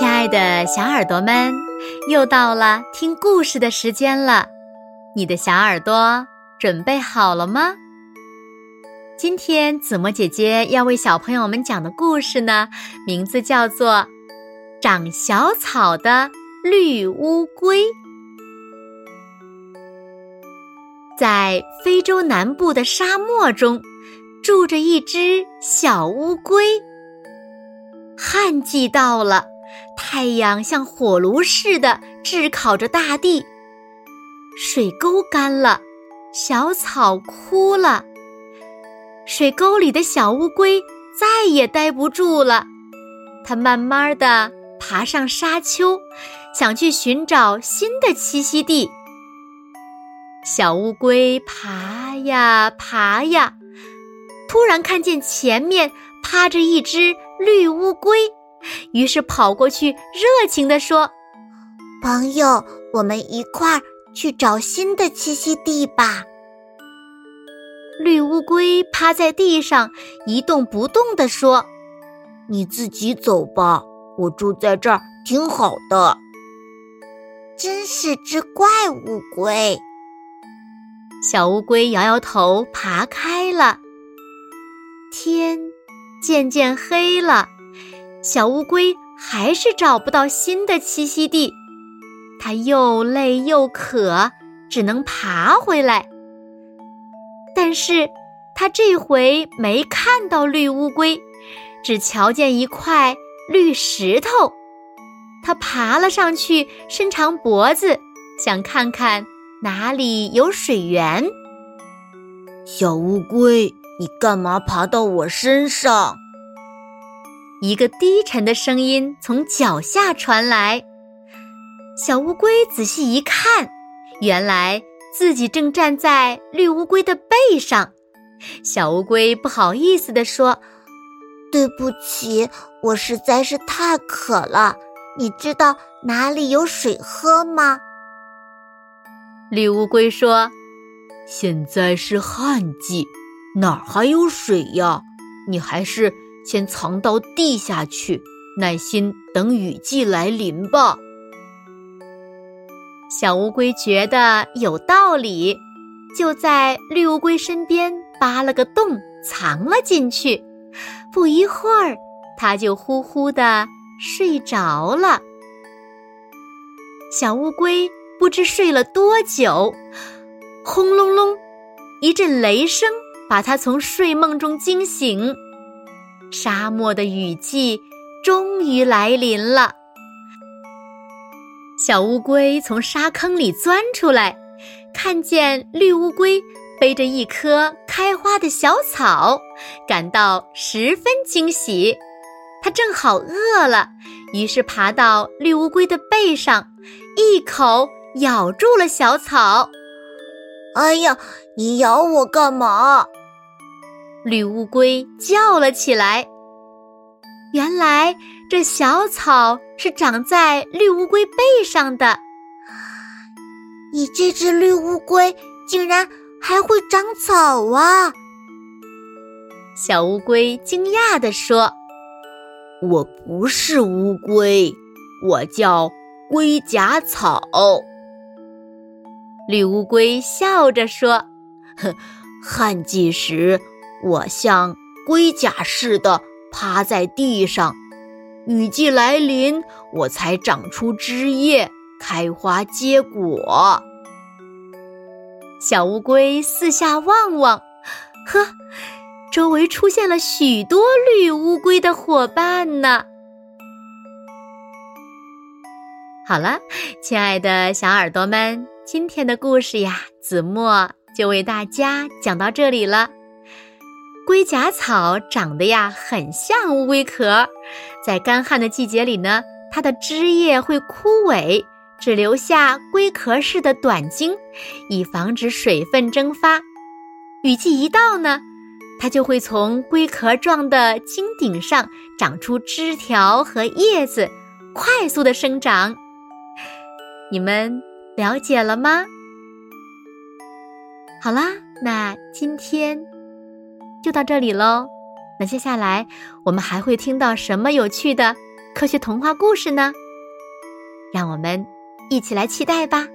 亲爱的小耳朵们，又到了听故事的时间了。你的小耳朵准备好了吗？今天子墨姐姐要为小朋友们讲的故事呢，名字叫做《长小草的绿乌龟》。在非洲南部的沙漠中，住着一只小乌龟。旱季到了。太阳像火炉似的炙烤着大地，水沟干了，小草枯了。水沟里的小乌龟再也待不住了，它慢慢的爬上沙丘，想去寻找新的栖息地。小乌龟爬呀爬呀，突然看见前面趴着一只绿乌龟。于是跑过去，热情地说：“朋友，我们一块儿去找新的栖息地吧。”绿乌龟趴在地上一动不动地说：“你自己走吧，我住在这儿挺好的。”真是只怪乌龟。小乌龟摇摇头，爬开了。天渐渐黑了。小乌龟还是找不到新的栖息地，它又累又渴，只能爬回来。但是，它这回没看到绿乌龟，只瞧见一块绿石头。它爬了上去，伸长脖子，想看看哪里有水源。小乌龟，你干嘛爬到我身上？一个低沉的声音从脚下传来，小乌龟仔细一看，原来自己正站在绿乌龟的背上。小乌龟不好意思地说：“对不起，我实在是太渴了。你知道哪里有水喝吗？”绿乌龟说：“现在是旱季，哪儿还有水呀？你还是……”先藏到地下去，耐心等雨季来临吧。小乌龟觉得有道理，就在绿乌龟身边扒了个洞，藏了进去。不一会儿，它就呼呼的睡着了。小乌龟不知睡了多久，轰隆隆，一阵雷声把它从睡梦中惊醒。沙漠的雨季终于来临了。小乌龟从沙坑里钻出来，看见绿乌龟背着一棵开花的小草，感到十分惊喜。它正好饿了，于是爬到绿乌龟的背上，一口咬住了小草。哎呀，你咬我干嘛？绿乌龟叫了起来。原来这小草是长在绿乌龟背上的。你这只绿乌龟竟然还会长草啊！小乌龟惊讶地说：“我不是乌龟，我叫龟甲草。”绿乌龟笑着说：“哼，旱季时。”我像龟甲似的趴在地上，雨季来临，我才长出枝叶，开花结果。小乌龟四下望望，呵，周围出现了许多绿乌龟的伙伴呢。好了，亲爱的小耳朵们，今天的故事呀，子墨就为大家讲到这里了。龟甲草长得呀很像乌龟壳，在干旱的季节里呢，它的枝叶会枯萎，只留下龟壳似的短茎，以防止水分蒸发。雨季一到呢，它就会从龟壳状的茎顶上长出枝条和叶子，快速的生长。你们了解了吗？好啦，那今天。就到这里喽，那接下来我们还会听到什么有趣的科学童话故事呢？让我们一起来期待吧。